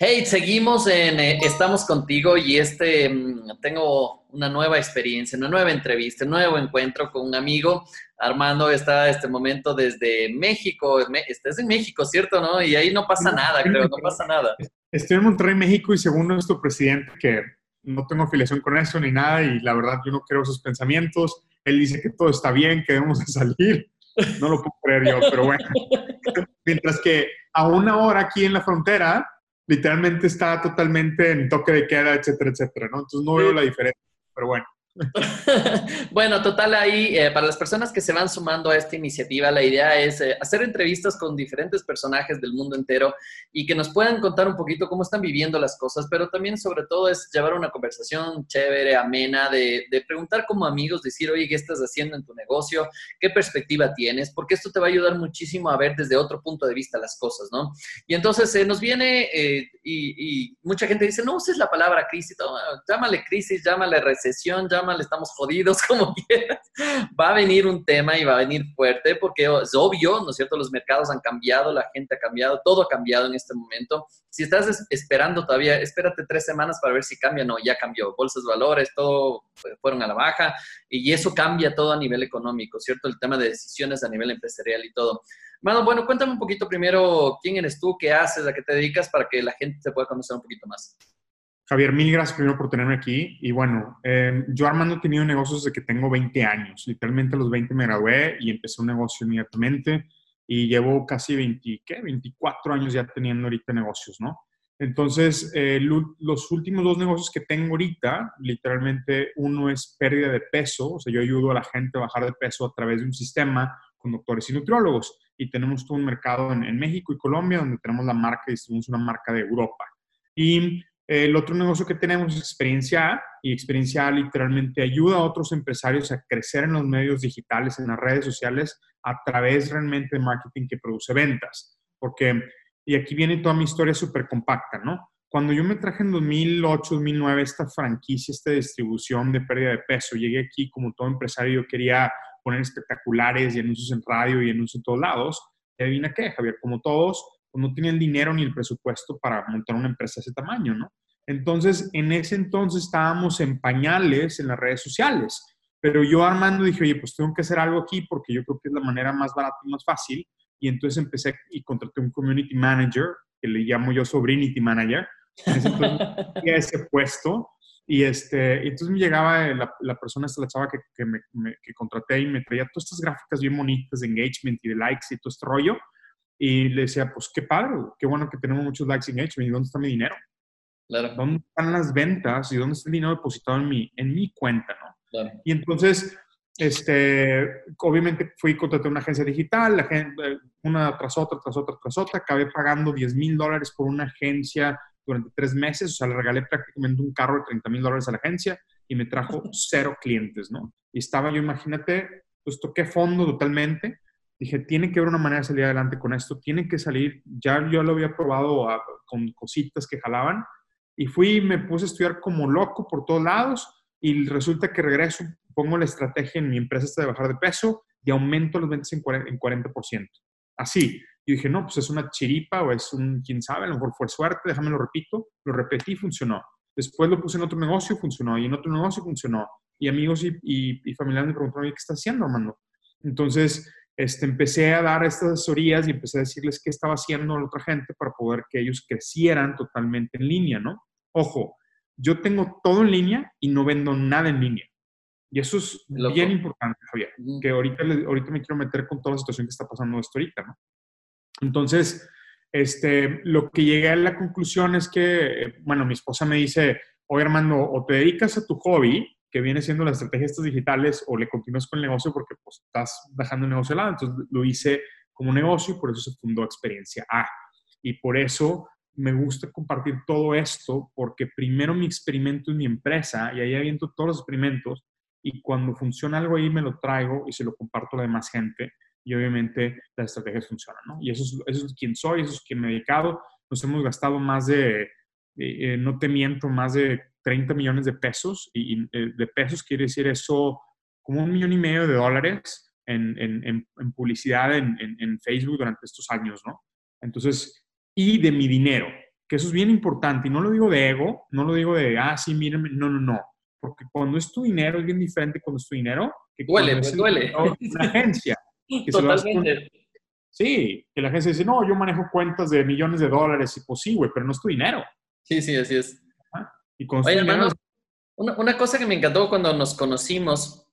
Hey, seguimos en eh, Estamos contigo y este mm, tengo una nueva experiencia, una nueva entrevista, un nuevo encuentro con un amigo. Armando está este momento desde México. Estás en México, ¿cierto? ¿No? Y ahí no pasa nada, creo, no pasa nada. Estoy en Monterrey, México, y según nuestro presidente, que no tengo afiliación con eso ni nada, y la verdad yo no creo sus pensamientos. Él dice que todo está bien, que debemos de salir. No lo puedo creer yo, pero bueno. Mientras que a una hora aquí en la frontera, literalmente está totalmente en toque de queda, etcétera, etcétera, ¿no? Entonces no veo la diferencia, pero bueno. bueno, total, ahí eh, para las personas que se van sumando a esta iniciativa, la idea es eh, hacer entrevistas con diferentes personajes del mundo entero y que nos puedan contar un poquito cómo están viviendo las cosas, pero también sobre todo es llevar una conversación chévere, amena, de, preguntar como amigos, decir, oye, ¿qué estás haciendo en tu negocio? ¿Qué perspectiva tienes? Porque esto te va a ayudar muchísimo a ver desde otro punto de vista las cosas, ¿no? Y entonces se nos viene y, y, mucha gente dice, no uses la palabra crisis, llámale crisis, llámale recesión, llámale le estamos jodidos, como quieras, va a venir un tema y va a venir fuerte porque es obvio, ¿no es cierto? Los mercados han cambiado, la gente ha cambiado, todo ha cambiado en este momento. Si estás esperando todavía, espérate tres semanas para ver si cambia, no, ya cambió. Bolsas valores, todo fueron a la baja y eso cambia todo a nivel económico, ¿cierto? El tema de decisiones a nivel empresarial y todo. Mano, bueno, cuéntame un poquito primero quién eres tú, qué haces, a qué te dedicas para que la gente te pueda conocer un poquito más. Javier, mil gracias primero por tenerme aquí. Y bueno, eh, yo Armando he tenido negocios desde que tengo 20 años. Literalmente a los 20 me gradué y empecé un negocio inmediatamente. Y llevo casi 20, ¿qué? 24 años ya teniendo ahorita negocios, ¿no? Entonces, eh, los últimos dos negocios que tengo ahorita, literalmente uno es pérdida de peso, o sea, yo ayudo a la gente a bajar de peso a través de un sistema con doctores y nutriólogos. Y tenemos todo un mercado en, en México y Colombia, donde tenemos la marca y distribuimos una marca de Europa. Y el otro negocio que tenemos es Experiencia A, y Experiencia A literalmente ayuda a otros empresarios a crecer en los medios digitales, en las redes sociales, a través realmente de marketing que produce ventas. Porque, y aquí viene toda mi historia súper compacta, ¿no? Cuando yo me traje en 2008, 2009 esta franquicia, esta distribución de pérdida de peso, llegué aquí como todo empresario, yo quería poner espectaculares y anuncios en radio y anuncios en todos lados. Y adivina qué, Javier, como todos, no tenía el dinero ni el presupuesto para montar una empresa de ese tamaño, ¿no? Entonces, en ese entonces estábamos en pañales en las redes sociales, pero yo Armando dije, oye, pues tengo que hacer algo aquí porque yo creo que es la manera más barata y más fácil. Y entonces empecé y contraté un community manager, que le llamo yo sobrinity manager. Entonces ese puesto. Y este, entonces me llegaba la, la persona, esta, la chava que, que, me, que contraté y me traía todas estas gráficas bien bonitas de engagement y de likes y todo este rollo. Y le decía, pues qué padre, qué bueno que tenemos muchos likes en engagement. ¿Y dónde está mi dinero? Claro. ¿Dónde están las ventas y dónde está el dinero depositado en mi, en mi cuenta? ¿no? Claro. Y entonces, este, obviamente fui y contraté una agencia digital, la gente, una tras otra, tras otra, tras otra. Acabé pagando 10 mil dólares por una agencia durante tres meses. O sea, le regalé prácticamente un carro de 30 mil dólares a la agencia y me trajo cero clientes, ¿no? Y estaba yo, imagínate, pues toqué fondo totalmente dije, tiene que haber una manera de salir adelante con esto, tiene que salir, ya yo lo había probado con cositas que jalaban, y fui me puse a estudiar como loco por todos lados, y resulta que regreso, pongo la estrategia en mi empresa esta de bajar de peso y aumento los ventas en 40%. Así. Y dije, no, pues es una chiripa o es un, quién sabe, a lo mejor fue suerte, déjame lo repito. Lo repetí, funcionó. Después lo puse en otro negocio, funcionó. Y en otro negocio funcionó. Y amigos y, y, y familiares me preguntaron, ¿qué estás haciendo, Armando? Entonces, este, empecé a dar estas asesorías y empecé a decirles qué estaba haciendo la otra gente para poder que ellos crecieran totalmente en línea, ¿no? Ojo, yo tengo todo en línea y no vendo nada en línea. Y eso es bien importante, Javier, que ahorita, ahorita me quiero meter con toda la situación que está pasando esto ahorita, ¿no? Entonces, este, lo que llegué a la conclusión es que, bueno, mi esposa me dice, oye, Armando, o te dedicas a tu hobby que viene siendo las estrategias digitales o le continúas con el negocio porque pues, estás dejando el negocio al lado. Entonces lo hice como negocio y por eso se fundó Experiencia A. Y por eso me gusta compartir todo esto porque primero mi experimento es mi empresa y ahí aviento todos los experimentos y cuando funciona algo ahí me lo traigo y se lo comparto a la demás gente y obviamente las estrategias funcionan, ¿no? Y eso es, eso es quien soy, eso es quien me he dedicado. Nos hemos gastado más de, eh, no te miento, más de 30 millones de pesos, y, eh, de pesos quiere decir eso como un millón y medio de dólares en, en, en publicidad en, Facebook durante estos años, ¿no? Entonces, y de mi dinero, que eso es bien importante. Y no lo digo de ego, no lo digo de, ah, sí, mírenme, no, no, no. Porque cuando es tu dinero es bien diferente cuando es tu dinero. Que duele, pues duele. Una agencia. Totalmente. Sí, que la agencia dice, no, yo manejo cuentas de millones de dólares y pues sí, güey, pero no es tu dinero. Sí, sí, así es. Y Oye, una, una, cosa que me encantó cuando nos conocimos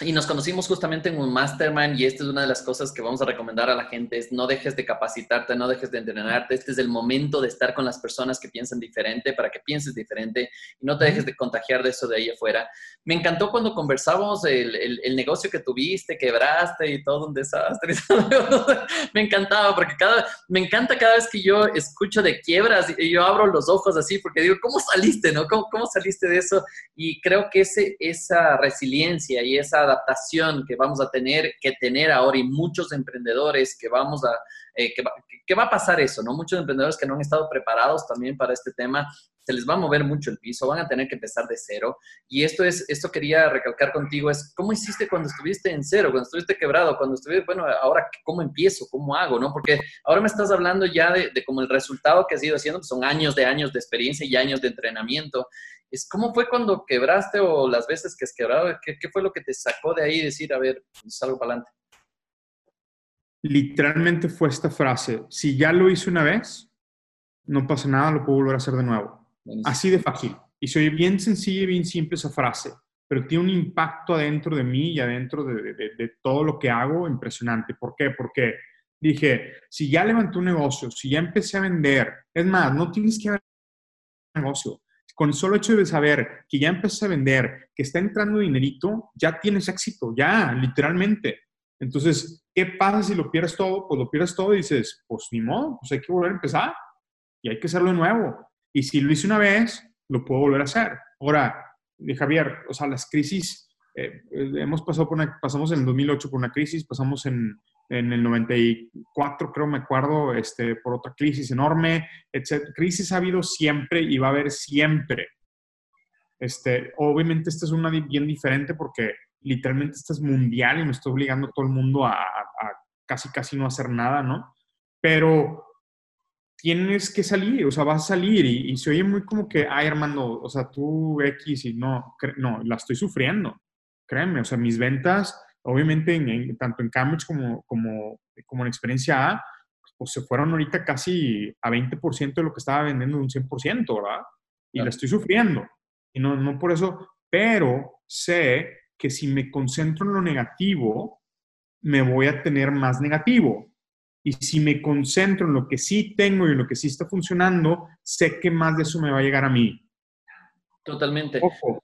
y nos conocimos justamente en un mastermind y esta es una de las cosas que vamos a recomendar a la gente, es no dejes de capacitarte, no dejes de entrenarte, este es el momento de estar con las personas que piensan diferente para que pienses diferente y no te dejes de contagiar de eso de ahí afuera. Me encantó cuando conversamos el, el, negocio que tuviste, quebraste y todo un desastre. me encantaba porque cada, me encanta cada vez que yo escucho de quiebras y yo abro los ojos así porque digo, ¿cómo saliste? No? ¿Cómo, cómo saliste de eso? Y creo que ese, esa resiliencia y esa adaptación que vamos a tener que tener ahora y muchos emprendedores que vamos a, eh, que, va, que, va, a pasar eso, ¿no? Muchos emprendedores que no han estado preparados también para este tema, se les va a mover mucho el piso, van a tener que empezar de cero. Y esto es, esto quería recalcar contigo, es cómo hiciste cuando estuviste en cero, cuando estuviste quebrado, cuando estuviste, bueno, ahora cómo empiezo, cómo hago, ¿no? Porque ahora me estás hablando ya de, de como el resultado que has ido haciendo, que son años de años de experiencia y años de entrenamiento es cómo fue cuando quebraste o las veces que has quebrado, ¿qué, fue lo que te sacó de ahí decir, a ver, salgo para adelante? Literalmente fue esta frase, si ya lo hice una vez, no pasa nada, lo puedo volver a hacer de nuevo. Así de fácil. Y soy bien sencilla y bien simple esa frase, pero tiene un impacto adentro de mí y adentro de, de todo lo que hago impresionante. ¿Por qué? Porque dije, si ya levanté un negocio, si ya empecé a vender, es más, no tienes que haber un negocio con el solo hecho de saber que ya empezó a vender, que está entrando dinerito, ya tienes éxito, ya, literalmente. Entonces, ¿qué pasa si lo pierdes todo? Pues lo pierdes todo y dices, pues ni modo, pues hay que volver a empezar y hay que hacerlo de nuevo. Y si lo hice una vez, lo puedo volver a hacer. Ahora, de Javier, o sea, las crisis, eh, eh, hemos pasado por una, pasamos en el 2008 por una crisis, pasamos en, en el 94, creo, me acuerdo, este, por otra crisis enorme, etc. Crisis ha habido siempre y va a haber siempre. Este, obviamente esta es una bien diferente porque literalmente esta es mundial y me está obligando a todo el mundo a, casi casi no hacer nada, ¿no? Pero tienes que salir, o sea, vas a salir y, y, se oye muy como que, ay, hermano, o sea, tú X y no, no, la estoy sufriendo, créeme, o sea, mis ventas obviamente en, tanto en Cambridge como, como, como en experiencia A, pues se fueron ahorita casi a 20% de lo que estaba vendiendo un 100%, ¿verdad? Y la estoy sufriendo. Y no, no por eso, pero sé que si me concentro en lo negativo, me voy a tener más negativo. Y si me concentro en lo que sí tengo y en lo que sí está funcionando, sé que más de eso me va a llegar a mí. Totalmente. Ojo.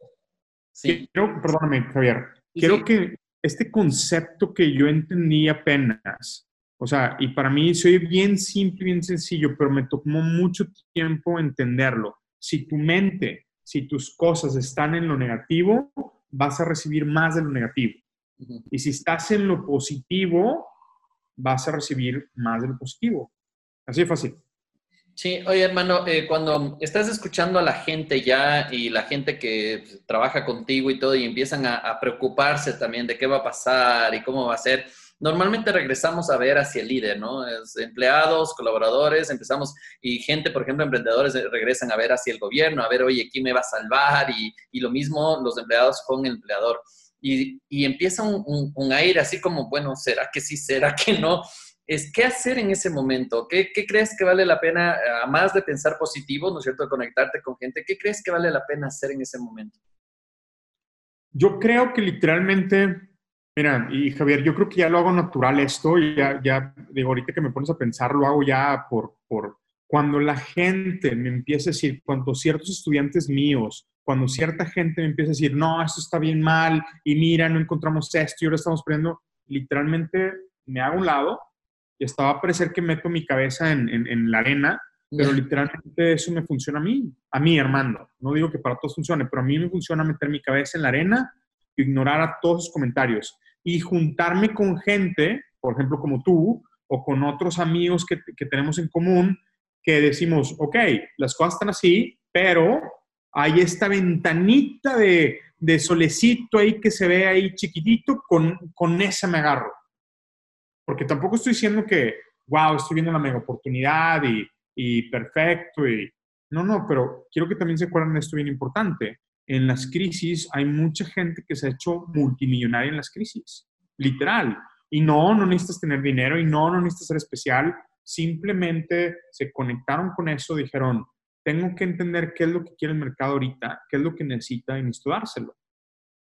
Sí. Quiero, perdóname, Javier. quiero que este concepto que yo entendí apenas, o sea, y para mí soy bien simple, bien sencillo, pero me tomó mucho tiempo entenderlo. Si tu mente, si tus cosas están en lo negativo, vas a recibir más de lo negativo. Y si estás en lo positivo, vas a recibir más de lo positivo. Así de fácil. Sí, oye hermano, eh, cuando estás escuchando a la gente ya y la gente que pues, trabaja contigo y todo y empiezan a, preocuparse también de qué va a pasar y cómo va a ser, normalmente regresamos a ver hacia el líder, ¿no? empleados, colaboradores, empezamos y gente, por ejemplo, emprendedores eh, regresan a ver hacia el gobierno, a ver, oye, ¿quién me va a salvar? Y, y lo mismo los empleados con el empleador. Y, empieza un, un aire así como, bueno, ¿será que sí? ¿Será que no? es qué hacer en ese momento. ¿Qué, crees que vale la pena, a más de pensar positivo, ¿no es cierto?, conectarte con gente, ¿qué crees que vale la pena hacer en ese momento? Yo creo que literalmente, mira, y Javier, yo creo que ya lo hago natural esto, y ya, ya digo, ahorita que me pones a pensar, lo hago ya por, por cuando la gente me empieza a decir, cuando ciertos estudiantes míos, cuando cierta gente me empieza a decir, no, esto está bien mal, y mira, no encontramos esto, y ahora estamos perdiendo, literalmente me hago un lado y estaba a parecer que meto mi cabeza en, en, la arena, pero literalmente eso me funciona a mí, a mí, Armando. No digo que para todos funcione, pero a mí me funciona meter mi cabeza en la arena, ignorar a todos los comentarios y juntarme con gente, por ejemplo, como tú, o con otros amigos que, que tenemos en común, que decimos, ok, las cosas están así, pero hay esta ventanita de, de solecito ahí que se ve ahí chiquitito, con, con esa me agarro porque tampoco estoy diciendo que, wow, estoy viendo la mega oportunidad y, y perfecto y no, no, pero quiero que también se acuerden de esto bien importante. En las crisis hay mucha gente que se ha hecho multimillonaria en las crisis, literal. Y no, no necesitas tener dinero y no, no necesitas ser especial. Simplemente se conectaron con eso, dijeron, tengo que entender qué es lo que quiere el mercado ahorita, qué es lo que necesita y necesito dárselo.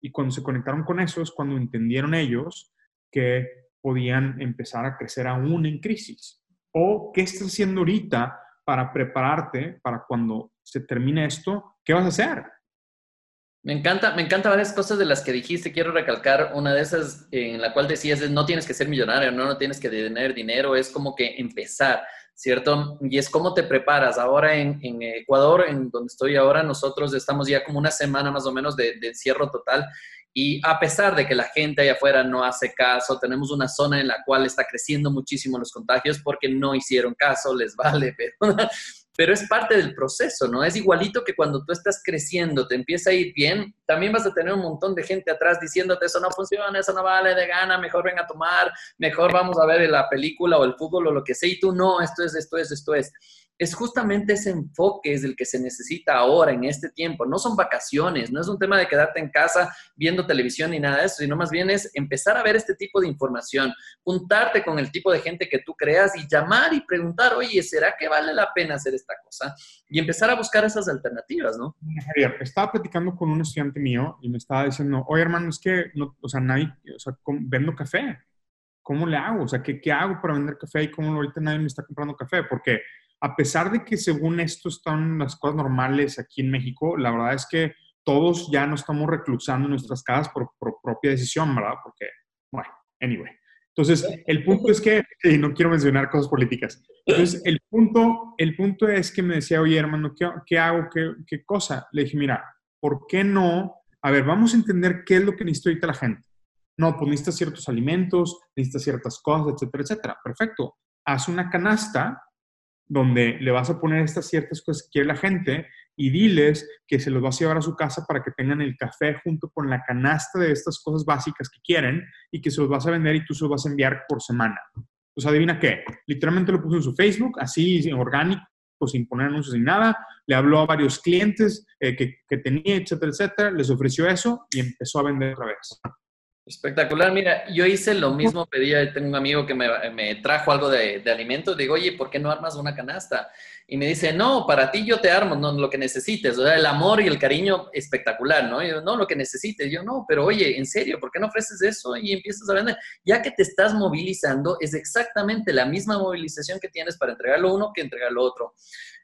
Y cuando se conectaron con eso es cuando entendieron ellos que podían empezar a crecer aún en crisis. O qué estás haciendo ahorita para prepararte para cuando se termine esto, ¿qué vas a hacer? Me encanta, me encanta varias cosas de las que dijiste. Quiero recalcar una de esas en la cual decías, no tienes que ser millonario, no, no tienes que tener dinero, es como que empezar, ¿cierto? Y es cómo te preparas. Ahora en, Ecuador, en donde estoy ahora, nosotros estamos ya como una semana más o menos de, de encierro total y a pesar de que la gente allá afuera no hace caso, tenemos una zona en la cual está creciendo muchísimo los contagios porque no hicieron caso, les vale, pero, pero es parte del proceso, ¿no? Es igualito que cuando tú estás creciendo, te empieza a ir bien, también vas a tener un montón de gente atrás diciéndote eso no funciona, eso no vale de gana, mejor ven a tomar, mejor vamos a ver la película o el fútbol o lo que sea, y tú no, esto es, esto es, esto es es justamente ese enfoque es el que se necesita ahora, en este tiempo. No son vacaciones, no es un tema de quedarte en casa viendo televisión ni nada de eso, sino más bien es empezar a ver este tipo de información, juntarte con el tipo de gente que tú creas y llamar y preguntar, oye, ¿será que vale la pena hacer esta cosa? Y empezar a buscar esas alternativas, ¿no? Javier, estaba platicando con un estudiante mío y me estaba diciendo, oye, hermano, es que, no, o sea, nadie, o sea, vendo café. ¿Cómo le hago? O sea, ¿qué, ¿qué hago para vender café y cómo ahorita nadie me está comprando café? Porque a pesar de que según esto están las cosas normales aquí en México, la verdad es que todos ya no estamos reclusando en nuestras casas por, propia decisión, ¿verdad? Porque, bueno, anyway. Entonces, el punto es que, y no quiero mencionar cosas políticas. Entonces, el punto, el punto es que me decía, oye, hermano, ¿qué, qué hago? ¿Qué, ¿Qué cosa? Le dije, mira, ¿por qué no? A ver, vamos a entender qué es lo que necesita ahorita la gente. No, pues necesitas ciertos alimentos, necesitas ciertas cosas, etcétera, etcétera. Perfecto. Haz una canasta donde le vas a poner estas ciertas cosas que quiere la gente y diles que se los vas a llevar a su casa para que tengan el café junto con la canasta de estas cosas básicas que quieren y que se los vas a vender y tú se los vas a enviar por semana. Pues adivina qué, literalmente lo puso en su Facebook, así orgánico, sin poner anuncios ni nada, le habló a varios clientes eh, que, que tenía, etcétera, etcétera, les ofreció eso y empezó a vender otra vez. Espectacular. Mira, yo hice lo mismo, pedía, tengo un amigo que me, trajo algo de, de, alimentos, digo, oye, ¿por qué no armas una canasta? Y me dice, no, para ti yo te armo, no, lo que necesites, o sea, el amor y el cariño espectacular, ¿no? yo, no, lo que necesites, yo no, pero oye, en serio, ¿por qué no ofreces eso y empiezas a vender? Ya que te estás movilizando, es exactamente la misma movilización que tienes para entregarlo uno que entregarlo otro.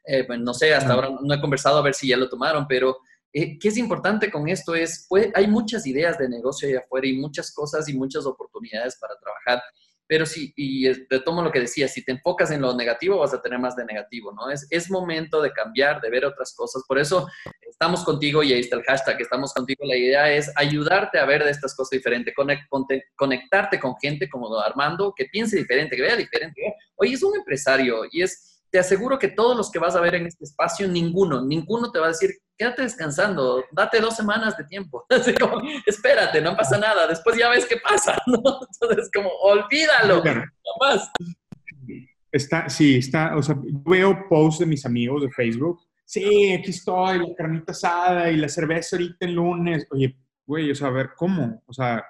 Eh, pues no sé, hasta ahora no he conversado a ver si ya lo tomaron, pero eh, ¿Qué es importante con esto? Es, hay muchas ideas de negocio ahí afuera y muchas cosas y muchas oportunidades para trabajar. Pero sí, y tomo lo que decía, si te enfocas en lo negativo vas a tener más de negativo, ¿no? Es, es momento de cambiar, de ver otras cosas. Por eso estamos contigo y ahí está el hashtag, estamos contigo. La idea es ayudarte a ver de estas cosas diferentes, conectarte con gente como Armando, que piense diferente, que vea diferente. Oye, es un empresario y es te aseguro que todos los que vas a ver en este espacio, ninguno, ninguno te va a decir, quédate descansando, date dos semanas de tiempo. como, espérate, no pasa nada, después ya ves qué pasa, ¿no? Entonces, como, olvídalo, no más. Está, sí, está, o sea, veo posts de mis amigos de Facebook, sí, aquí estoy, la carnita asada y la cerveza ahorita el lunes. Oye, güey, o sea, a ver, ¿cómo? O sea,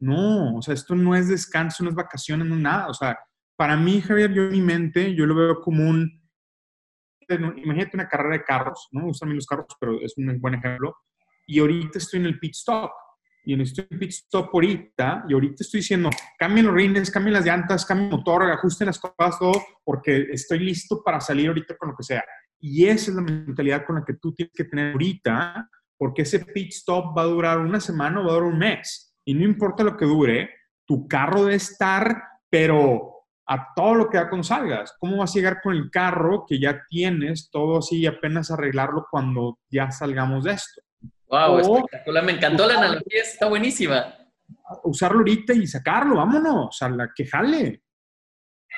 no, o sea, esto no es descanso, no es vacaciones, no es nada, o sea, para mí, Javier, yo en mi mente, yo lo veo como un, imagínate una carrera de carros, ¿no? Me gustan los carros, pero es un buen ejemplo. Y ahorita estoy en el pit stop. Y en el pit stop ahorita, y ahorita estoy diciendo, cambien los rines, cambien las llantas, cambien el motor, ajusten las cosas, todo, porque estoy listo para salir ahorita con lo que sea. Y esa es la mentalidad con la que tú tienes que tener ahorita, porque ese pit stop va a durar una semana o va a durar un mes. Y no importa lo que dure, tu carro debe estar, pero a todo lo que da cuando salgas. ¿Cómo vas a llegar con el carro que ya tienes todo así y apenas arreglarlo cuando ya salgamos de esto? Wow, espectacular. Me encantó la analogía, está buenísima. Usarlo ahorita y sacarlo, vámonos, a la que jale.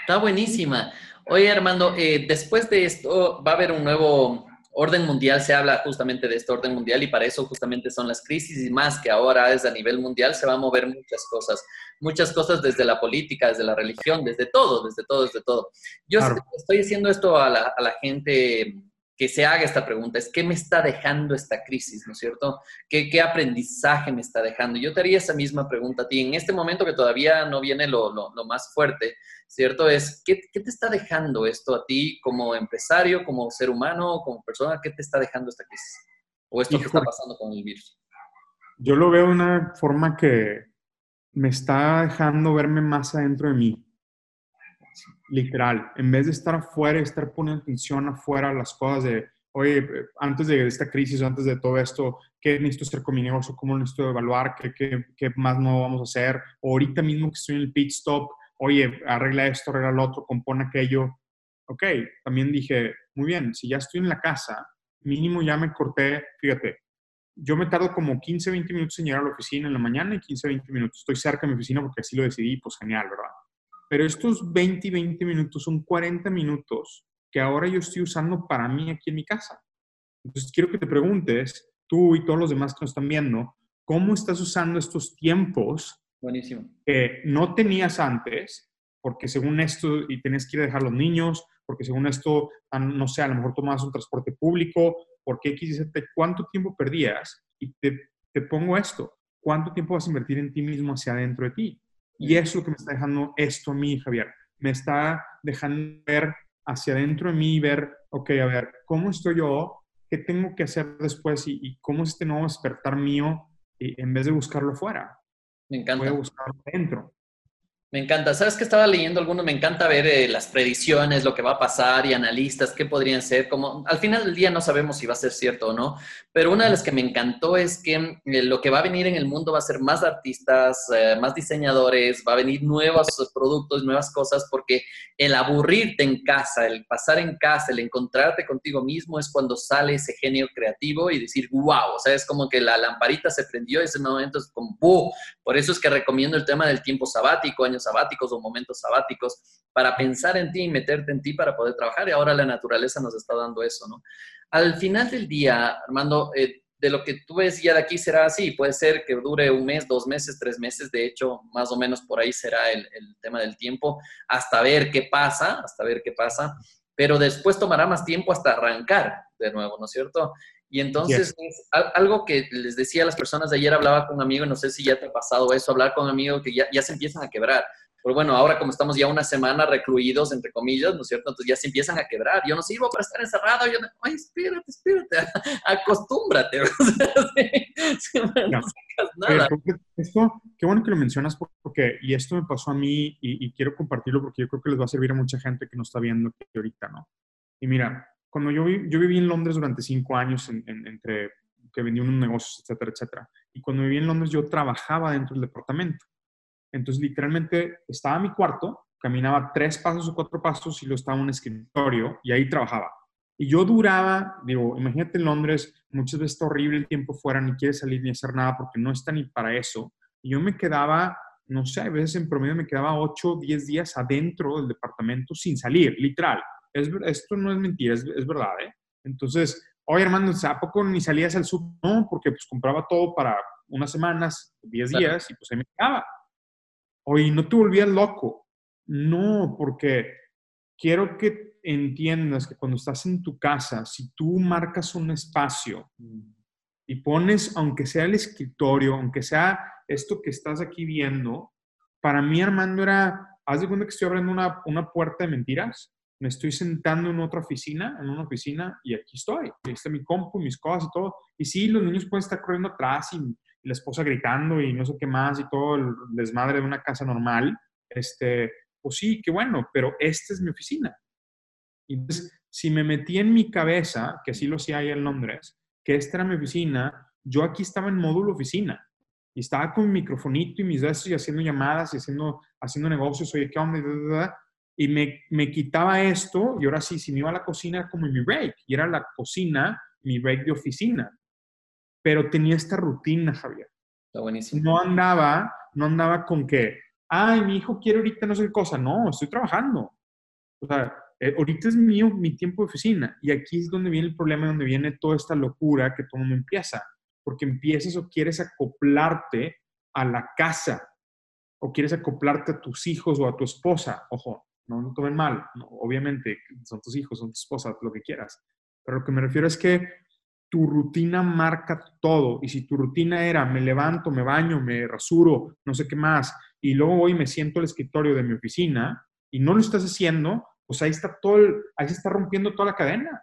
Está buenísima. Oye, Armando, eh, después de esto va a haber un nuevo, orden mundial, se habla justamente de este orden mundial y para eso justamente son las crisis y más que ahora es a nivel mundial, se va a mover muchas cosas, muchas cosas desde la política, desde la religión, desde todo, desde todo, desde todo. Yo estoy diciendo esto a la, a la gente que se haga esta pregunta, es ¿qué me está dejando esta crisis, ¿no es cierto? ¿Qué, ¿Qué, aprendizaje me está dejando? Yo te haría esa misma pregunta a ti. En este momento que todavía no viene lo, lo, lo más fuerte, ¿cierto? Es, ¿qué, ¿qué, te está dejando esto a ti como empresario, como ser humano, como persona? ¿Qué te está dejando esta crisis? ¿O esto que está pasando con el virus? Yo lo veo de una forma que me está dejando verme más adentro de mí literal, en vez de estar afuera estar poniendo atención afuera a las cosas de, oye, antes de esta crisis, antes de todo esto, ¿qué necesito hacer con mi negocio? ¿Cómo necesito evaluar? ¿Qué, qué, qué más no vamos a hacer? O ahorita mismo que estoy en el pit stop, oye, arregla esto, arregla lo otro, compone aquello. Ok, también dije, muy bien, si ya estoy en la casa, mínimo ya me corté, fíjate, yo me tardo como 15, 20 minutos en llegar a la oficina en la mañana y 15, 20 minutos. Estoy cerca de mi oficina porque así lo decidí, pues genial, ¿verdad? Pero estos 20 y 20 minutos son 40 minutos que ahora yo estoy usando para mí aquí en mi casa. Entonces, quiero que te preguntes, tú y todos los demás que nos están viendo, ¿cómo estás usando estos tiempos Buenísimo. que no tenías antes? Porque según esto, y tenés que ir a dejar a los niños, porque según esto, ah, no sé, a lo mejor tomabas un transporte público, porque X, ¿cuánto tiempo perdías? Y te, te pongo esto, ¿cuánto tiempo vas a invertir en ti mismo hacia adentro de ti? Y eso es lo que me está dejando esto a mí, Javier. Me está dejando ver hacia adentro de mí y ver, ok, a ver, ¿cómo estoy yo? ¿Qué tengo que hacer después? ¿Y, y cómo es este nuevo despertar mío? Y en vez de buscarlo fuera. Me encanta. Voy a buscarlo dentro. Me encanta. ¿Sabes que estaba leyendo algunos? Me encanta ver eh, las predicciones, lo que va a pasar y analistas, qué podrían ser. Como al final del día no sabemos si va a ser cierto o no, pero una de las que me encantó es que eh, lo que va a venir en el mundo va a ser más artistas, eh, más diseñadores, va a venir nuevos productos, nuevas cosas, porque el aburrirte en casa, el pasar en casa, el encontrarte contigo mismo es cuando sale ese genio creativo y decir, wow, o sea, es como que la lamparita se prendió, ese momento es como, ¡buh! Por eso es que recomiendo el tema del tiempo sabático, años sabáticos o momentos sabáticos para pensar en ti y meterte en ti para poder trabajar. Y ahora la naturaleza nos está dando eso, ¿no? Al final del día, Armando, eh, de lo que tú ves ya de aquí será así. Puede ser que dure un mes, dos meses, tres meses. De hecho, más o menos por ahí será el, el tema del tiempo, hasta ver qué pasa, hasta ver qué pasa. Pero después tomará más tiempo hasta arrancar de nuevo, ¿no es cierto? Y entonces, es algo que les decía a las personas de ayer, hablaba con un amigo, no sé si ya te ha pasado eso, hablar con un amigo que ya, ya se empiezan a quebrar. Pero bueno, ahora como estamos ya una semana recluidos, entre comillas, ¿no es cierto? Entonces ya se empiezan a quebrar. Yo no sirvo para estar encerrado. Yo, ay, espérate, espérate, acostúmbrate. no, nada. Esto, qué bueno que lo mencionas porque, y esto me pasó a mí y, y, quiero compartirlo porque yo creo que les va a servir a mucha gente que nos está viendo ahorita, ¿no? Y mira, cuando yo, yo viví en Londres durante cinco años, en, en, entre que vendí unos negocios, etcétera, etcétera. Y cuando viví en Londres yo trabajaba dentro del departamento. Entonces, literalmente, estaba en mi cuarto, caminaba tres pasos o cuatro pasos y lo estaba en un escritorio y ahí trabajaba. Y yo duraba, digo, imagínate en Londres, muchas veces está horrible el tiempo fuera, ni quieres salir ni hacer nada porque no está ni para eso. Y yo me quedaba, no sé, a veces en promedio me quedaba 8, 10 días adentro del departamento sin salir, literal es, esto no es mentira, es, es verdad, ¿eh? Entonces, oye, hermano, ¿a poco ni salías al súper? No, porque pues compraba todo para unas semanas, 10 días, y pues ahí me quedaba. Oye, ¿no te volvías loco? No, porque quiero que entiendas que cuando estás en tu casa, si tú marcas un espacio y pones, aunque sea el escritorio, aunque sea esto que estás aquí viendo, para mí, Armando, era, haz de cuenta que estoy abriendo una, una puerta de mentiras me estoy sentando en otra oficina, en una oficina, y aquí estoy. Aquí está mi compu, mis cosas y todo. Y sí, los niños pueden estar corriendo atrás y, la esposa gritando y no sé qué más y todo el desmadre de una casa normal. Este, pues sí, qué bueno, pero esta es mi oficina. Y entonces, si me metí en mi cabeza, que así lo hacía ahí en Londres, que esta era mi oficina, yo aquí estaba en módulo oficina. Y estaba con mi microfonito y mis besos y haciendo llamadas y haciendo, haciendo negocios. Oye, ¿qué onda? Y me, me, quitaba esto y ahora sí, si me iba a la cocina era como mi break y era la cocina, mi break de oficina. Pero tenía esta rutina, Javier. Está buenísimo. No andaba, no andaba con que, ay, mi hijo quiere ahorita no sé qué cosa. No, estoy trabajando. O sea, eh, ahorita es mío mi tiempo de oficina y aquí es donde viene el problema, donde viene toda esta locura que todo mundo empieza, porque empiezas o quieres acoplarte a la casa o quieres acoplarte a tus hijos o a tu esposa. Ojo, no lo tomen mal, obviamente son tus hijos, son tu esposa, lo que quieras. Pero lo que me refiero es que tu rutina marca todo. Y si tu rutina era me levanto, me baño, me rasuro, no sé qué más, y luego voy y me siento al escritorio de mi oficina y no lo estás haciendo, pues ahí está todo, ahí se está rompiendo toda la cadena.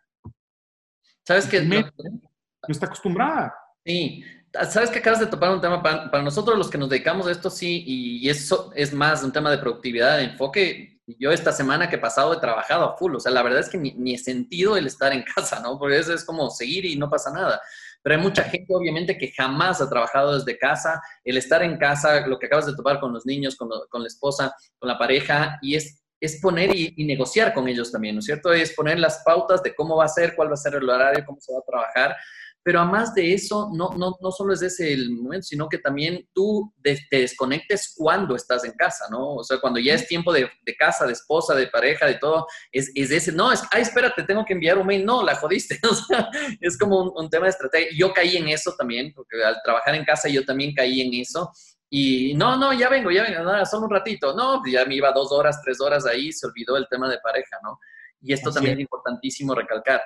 ¿Sabes qué? No, no está acostumbrada. Sí, sabes que acabas de topar un tema para, nosotros los que nos dedicamos a esto, sí, y eso es más un tema de productividad, de enfoque. Yo esta semana que he pasado he trabajado a full, o sea, la verdad es que ni, he sentido el estar en casa, ¿no? Porque eso es como seguir y no pasa nada. Pero hay mucha gente, obviamente, que jamás ha trabajado desde casa. El estar en casa, lo que acabas de topar con los niños, con, la esposa, con la pareja, y es es poner y, y, negociar con ellos también, ¿no es cierto? Es poner las pautas de cómo va a ser, cuál va a ser el horario, cómo se va a trabajar pero a más de eso, no, no, no solo es ese el momento, sino que también tú te desconectes cuando estás en casa, ¿no? O sea, cuando ya es tiempo de, de casa, de esposa, de pareja, de todo, es, es, ese, no, es, ay, espérate, tengo que enviar un mail, no, la jodiste, o sea, es como un, tema de estrategia. Yo caí en eso también, porque al trabajar en casa yo también caí en eso. Y no, no, ya vengo, ya vengo, nada, solo un ratito. No, ya me iba dos horas, tres horas ahí, se olvidó el tema de pareja, ¿no? Y esto también es importantísimo recalcar.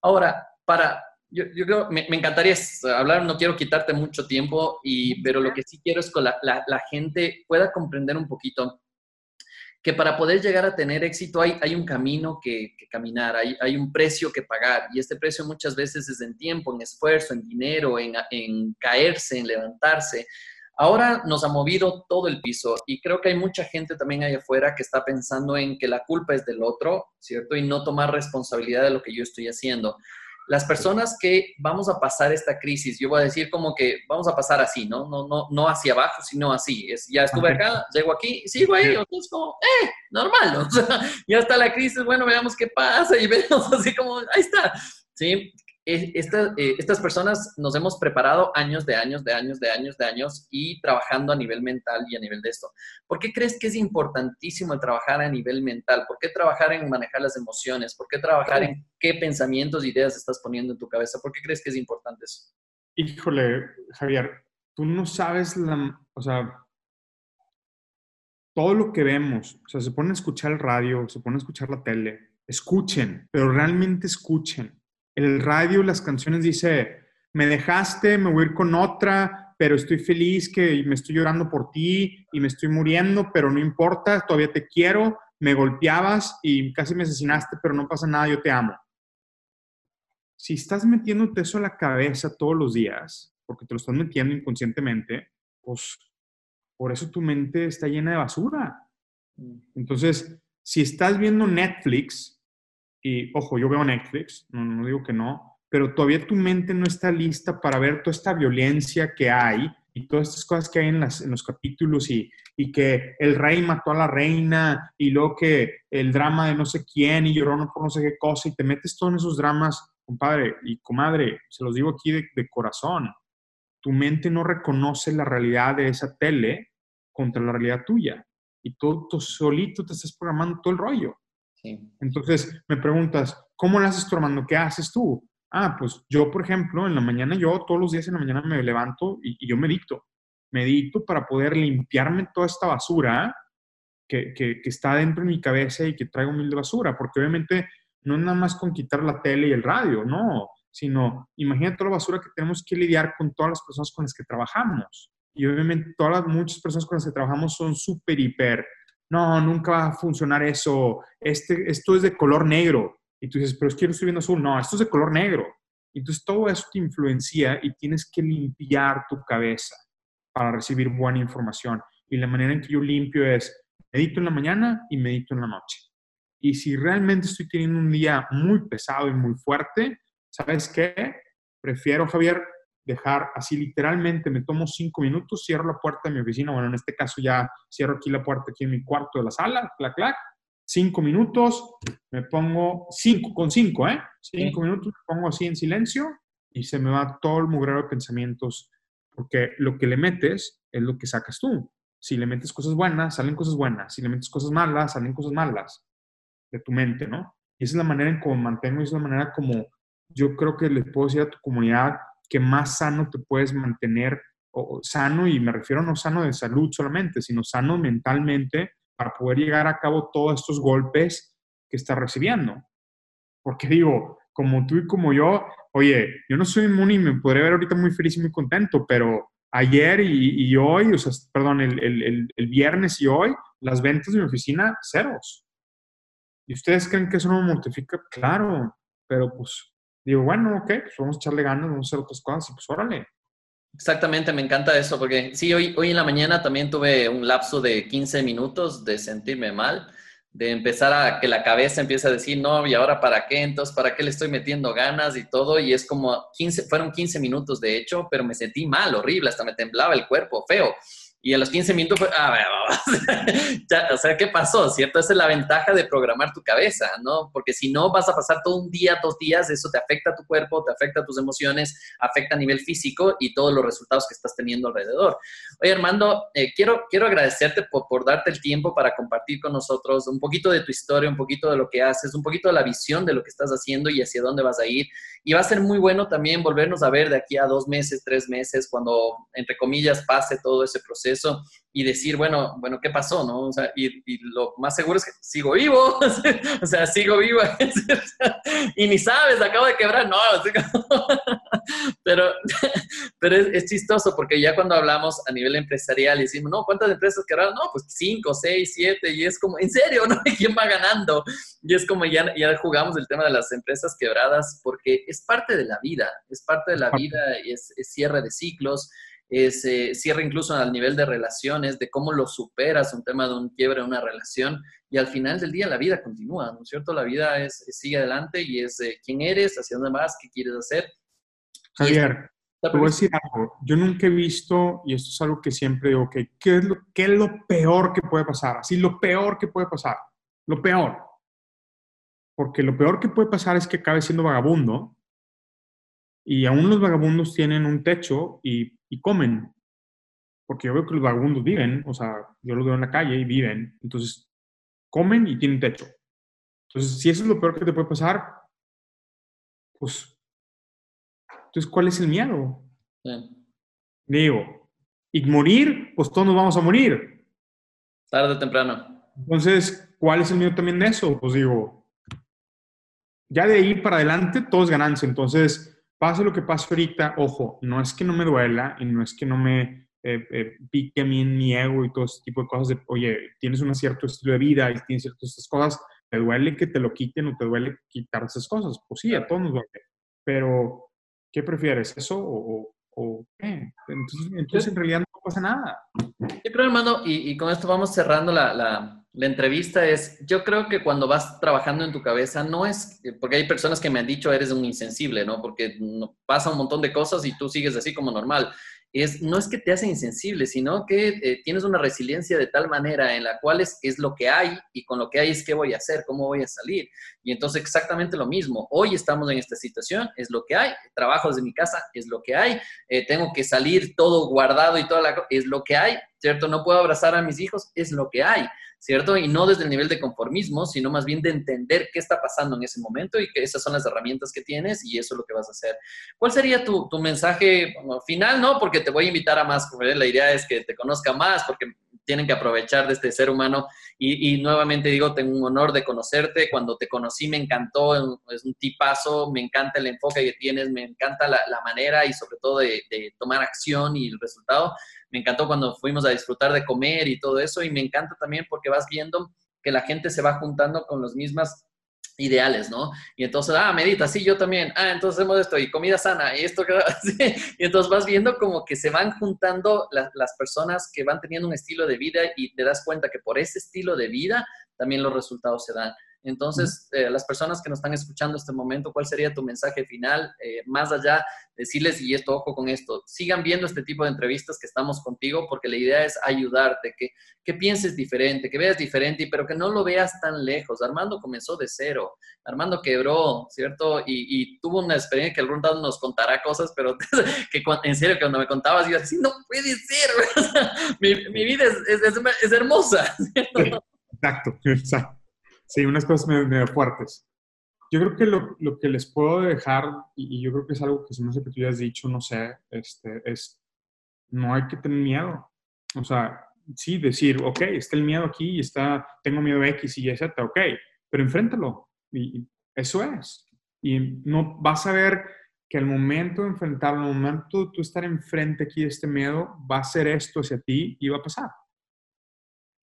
Ahora, para, yo, yo creo, me, me, encantaría hablar, no quiero quitarte mucho tiempo, y, pero lo que sí quiero es que la, la, gente pueda comprender un poquito que para poder llegar a tener éxito hay, hay un camino que, que caminar, hay, hay, un precio que pagar, y este precio muchas veces es en tiempo, en esfuerzo, en dinero, en, en caerse, en levantarse. Ahora nos ha movido todo el piso y creo que hay mucha gente también ahí afuera que está pensando en que la culpa es del otro, ¿cierto? Y no tomar responsabilidad de lo que yo estoy haciendo las personas que vamos a pasar esta crisis, yo voy a decir como que vamos a pasar así, ¿no? No, no, no hacia abajo, sino así. Es, ya estuve acá, llego aquí, sigo ahí, es como, eh, normal, o sea, ya está la crisis, bueno, veamos qué pasa y vemos así como, ahí está, ¿sí? Eh, estas personas nos hemos preparado años de años, de años, de años, de años y trabajando a nivel mental y a nivel de esto. ¿Por qué crees que es importantísimo el trabajar a nivel mental? ¿Por qué trabajar en manejar las emociones? ¿Por qué trabajar en qué pensamientos, ideas estás poniendo en tu cabeza? ¿Por qué crees que es importante eso? Híjole, Javier, tú no sabes la, o sea, todo lo que vemos, o sea, se pone a escuchar el radio, se pone a escuchar la tele, escuchen, pero realmente escuchen el radio, las canciones dice, me dejaste, me voy a ir con otra, pero estoy feliz que me estoy llorando por ti y me estoy muriendo, pero no importa, todavía te quiero, me golpeabas y casi me asesinaste, pero no pasa nada, yo te amo. Si estás metiéndote eso a la cabeza todos los días, porque te lo estás metiendo inconscientemente, pues por eso tu mente está llena de basura. Mm. Entonces, si estás viendo Netflix, y ojo, yo veo Netflix, no, digo que no, pero todavía tu mente no está lista para ver toda esta violencia que hay y todas estas cosas que hay en, las, en los capítulos y, y, que el rey mató a la reina y luego que el drama de no sé quién y lloró por no sé qué cosa y te metes todos esos dramas, compadre y comadre, se los digo aquí de, de corazón, tu mente no reconoce la realidad de esa tele contra la realidad tuya y tú, tú solito te estás programando todo el rollo. Entonces me preguntas, ¿cómo lo haces tú, Armando? ¿Qué haces tú? Ah, pues yo, por ejemplo, en la mañana, yo todos los días en la mañana me levanto y, yo medito. Medito para poder limpiarme toda esta basura que, que, está dentro de mi cabeza y que traigo mil de basura, porque obviamente no es nada más con quitar la tele y el radio, no, sino imagínate toda la basura que tenemos que lidiar con todas las personas con las que trabajamos. Y obviamente todas las muchas personas con las que trabajamos son súper, hiper no, nunca va a funcionar eso, este, esto es de color negro. Y tú dices, pero es que yo estoy viendo azul. No, esto es de color negro. Entonces todo eso te influencia y tienes que limpiar tu cabeza para recibir buena información. Y la manera en que yo limpio es, medito en la mañana y medito en la noche. Y si realmente estoy teniendo un día muy pesado y muy fuerte, ¿sabes qué? Prefiero, Javier, dejar así literalmente, me tomo cinco minutos, cierro la puerta de mi oficina, bueno, en este caso ya cierro aquí la puerta aquí en mi cuarto de la sala, clac, clac, cinco minutos, me pongo cinco, con cinco, ¿eh? Cinco minutos, me pongo así en silencio y se me va todo el mugrero de pensamientos, porque lo que le metes es lo que sacas tú. Si le metes cosas buenas, salen cosas buenas. Si le metes cosas malas, salen cosas malas. de tu mente, ¿no? Y esa es la manera en cómo mantengo, y esa es la manera como yo creo que les puedo decir a tu comunidad que más sano te puedes mantener, o, sano, y me refiero no sano de salud solamente, sino sano mentalmente para poder llegar a cabo todos estos golpes que estás recibiendo. Porque digo, como tú y como yo, oye, yo no soy inmune y me podría ver ahorita muy feliz y muy contento, pero ayer y, hoy, o sea, perdón, el, el, viernes y hoy, las ventas de mi oficina, ceros. ¿Y ustedes creen que eso no me mortifica? Claro, pero pues digo, bueno, ok, pues vamos a echarle ganas, vamos a hacer otras cosas y pues órale. Exactamente, me encanta eso, porque sí, hoy, hoy en la mañana también tuve un lapso de 15 minutos de sentirme mal de empezar a que la cabeza empiece a decir, no, ¿y ahora para qué? Entonces, ¿para qué le estoy metiendo ganas y todo? Y es como 15, fueron 15 minutos de hecho, pero me sentí mal, horrible, hasta me temblaba el cuerpo, feo. Y a los 15 minutos fue, a ver, o sea, ¿qué pasó? ¿Cierto? Esa es la ventaja de programar tu cabeza, ¿no? Porque si no, vas a pasar todo un día, dos días, eso te afecta a tu cuerpo, te afecta a tus emociones, afecta a nivel físico y todos los resultados que estás teniendo alrededor. Oye, Armando, eh, quiero, quiero agradecerte por, por darte el tiempo para compartir con nosotros un poquito de tu historia, un poquito de lo que haces, un poquito de la visión de lo que estás haciendo y hacia dónde vas a ir. Y va a ser muy bueno también volvernos a ver de aquí a dos meses, tres meses, cuando, entre comillas, pase todo ese proceso y decir, bueno, bueno, ¿qué pasó? ¿no? O sea, y, lo más seguro es que sigo vivo, o sea, sigo vivo, y ni sabes, acabo de quebrar, no, pero, pero es, chistoso porque ya cuando hablamos a nivel empresarial y decimos, no, ¿cuántas empresas quebraron? No, pues cinco, seis, siete, y es como, ¿en serio? ¿No? ¿Quién va ganando? Y es como ya, ya jugamos el tema de las empresas quebradas porque es parte de la vida, es parte de la vida, y es cierre de ciclos, se cierra incluso al nivel de relaciones, de cómo lo superas, un tema de un quiebre una relación, y al final del día la vida continúa, ¿no es cierto? La vida es, sigue adelante y es quién eres, hacia dónde vas, qué quieres hacer. Javier, te voy a decir algo. Yo nunca he visto, y esto es algo que siempre digo, que ¿qué, es lo, ¿qué es lo peor que puede pasar? Así, lo peor que puede pasar. Lo peor. Porque lo peor que puede pasar es que acabe siendo vagabundo y aún los vagabundos tienen un techo y, comen. Porque yo veo que los vagabundos viven, o sea, yo los veo en la calle y viven. Entonces, comen y tienen techo. Entonces, si eso es lo peor que te puede pasar, pues, entonces, ¿cuál es el miedo? Digo, y morir, pues todos nos vamos a morir. Tarde o temprano. Entonces, ¿cuál es el miedo también de eso? Pues digo, ya de ahí para adelante todo es ganancia. Entonces, pase lo que pase ahorita, ojo, no es que no me duela y no es que no me eh, eh, pique a mí en mi ego y todo ese tipo de cosas de, oye, tienes un cierto estilo de vida y tienes ciertas cosas, ¿te duele que te lo quiten o te duele quitar esas cosas? Pues sí, a todos nos duele. Pero, ¿qué prefieres? ¿Eso o, o qué? Entonces, en realidad no pasa nada. Yo creo, hermano, y, y con esto vamos cerrando la, la la entrevista es, yo creo que cuando vas trabajando en tu cabeza, no es, porque hay personas que me han dicho eres un insensible, ¿no? Porque pasa un montón de cosas y tú sigues así como normal es, no es que te hace insensible, sino que eh, tienes una resiliencia de tal manera en la cual es, es, lo que hay y con lo que hay es qué voy a hacer, cómo voy a salir. Y entonces exactamente lo mismo. Hoy estamos en esta situación, es lo que hay. Trabajo desde mi casa, es lo que hay. Eh, tengo que salir todo guardado y toda la es lo que hay, ¿cierto? No puedo abrazar a mis hijos, es lo que hay. ¿cierto? Y no desde el nivel de conformismo, sino más bien de entender qué está pasando en ese momento y que esas son las herramientas que tienes y eso es lo que vas a hacer. ¿Cuál sería tu, mensaje final, no? Porque te voy a invitar a más, la idea es que te conozca más, porque tienen que aprovechar de este ser humano. Y, nuevamente digo, tengo un honor de conocerte. Cuando te conocí me encantó, es un tipazo, me encanta el enfoque que tienes, me encanta la, manera y sobre todo de, tomar acción y el resultado. Me encantó cuando fuimos a disfrutar de comer y todo eso. Y me encanta también porque vas viendo que la gente se va juntando con las mismas ideales, ¿no? Y entonces, ah, medita, sí, yo también, ah, entonces hacemos esto, y comida sana, y esto, y entonces vas viendo como que se van juntando las personas que van teniendo un estilo de vida y te das cuenta que por ese estilo de vida también los resultados se dan. Entonces, eh, las personas que nos están escuchando este momento, ¿cuál sería tu mensaje final? Eh, más allá, decirles, y esto, ojo con esto, sigan viendo este tipo de entrevistas que estamos contigo, porque la idea es ayudarte, que, que pienses diferente, que veas diferente, pero que no lo veas tan lejos. Armando comenzó de cero, Armando quebró, ¿cierto? Y, tuvo una experiencia que algún día nos contará cosas, pero que en serio, cuando me contabas, yo así, no puede ser, mi, vida es, es, es hermosa. Exacto, exacto. Sí, unas cosas medio, fuertes. Yo creo que lo, lo, que les puedo dejar, y, yo creo que es algo que se me hace que tú ya has dicho, no sé, este, es no hay que tener miedo. O sea, sí, decir, ok, está el miedo aquí y está, tengo miedo X y Z, ok, pero enfréntalo. Y eso es. Y no vas a ver que al momento de enfrentarlo, al momento de tú estar enfrente aquí de este miedo, va a ser esto hacia ti y va a pasar.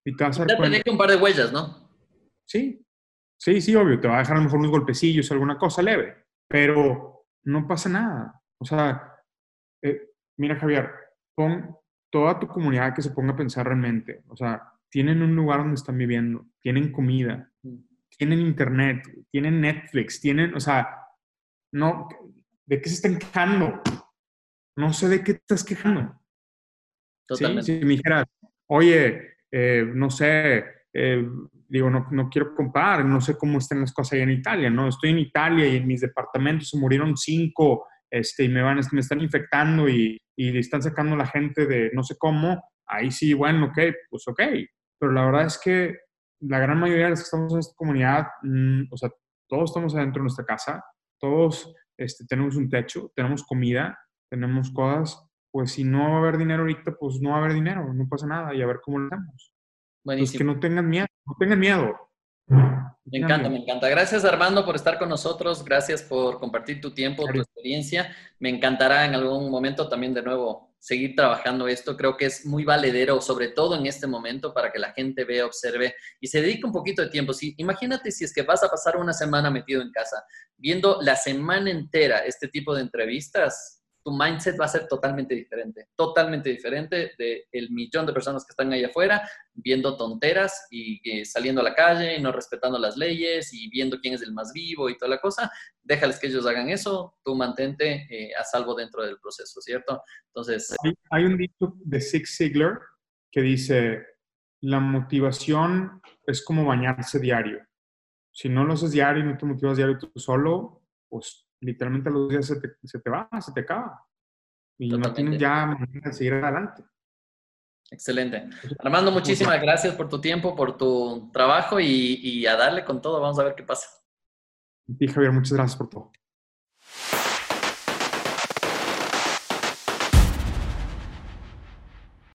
Y te vas a dar cuenta. un par de huellas, ¿no? Sí, sí, sí, obvio, te va a dejar a lo mejor unos golpecillos, alguna cosa leve, pero no pasa nada. O sea, eh, mira Javier, pon toda tu comunidad que se ponga a pensar realmente. O sea, tienen un lugar donde están viviendo, tienen comida, mm. tienen internet, tienen Netflix, tienen, o sea, no, ¿de qué se están quejando? No sé de qué estás quejando. Totalmente. Si me dijeras, oye, eh, no sé, eh, digo, no, no, quiero comprar, no sé cómo están las cosas allá en Italia, ¿no? Estoy en Italia y en mis departamentos se murieron cinco este, y me, van, me están infectando y, y están sacando la gente de no sé cómo, ahí sí, bueno, ok, pues ok. Pero la verdad es que la gran mayoría de los que estamos en esta comunidad, mm, o sea, todos estamos adentro de nuestra casa, todos este, tenemos un techo, tenemos comida, tenemos cosas, pues si no va a haber dinero ahorita, pues no va a haber dinero, no pasa nada y a ver cómo lo hacemos. Buenísimo. que no tengan miedo, no tengan miedo. Me encanta, me encanta. Gracias Armando por estar con nosotros, gracias por compartir tu tiempo, tu experiencia. Me encantará en algún momento también de nuevo seguir trabajando esto. Creo que es muy valedero, sobre todo en este momento, para que la gente vea, observe y se dedique un poquito de tiempo. Si, imagínate si es que vas a pasar una semana metido en casa, viendo la semana entera este tipo de entrevistas, tu mindset va a ser totalmente diferente, totalmente diferente del el millón de personas que están ahí afuera viendo tonteras y eh, saliendo a la calle y no respetando las leyes y viendo quién es el más vivo y toda la cosa. Déjales que ellos hagan eso, tú mantente eh, a salvo dentro del proceso, ¿cierto? Entonces... Hay, un dicho de Zig Ziglar que dice, la motivación es como bañarse diario. Si no lo haces diario y no te motivas diario tú solo, pues literalmente los días se te, se te va, se te acaba. Y no tienes ya manera de seguir adelante. Excelente. Armando, muchísimas gracias por tu tiempo, por tu trabajo y, y, a darle con todo. Vamos a ver qué pasa. Y Javier, muchas gracias por todo.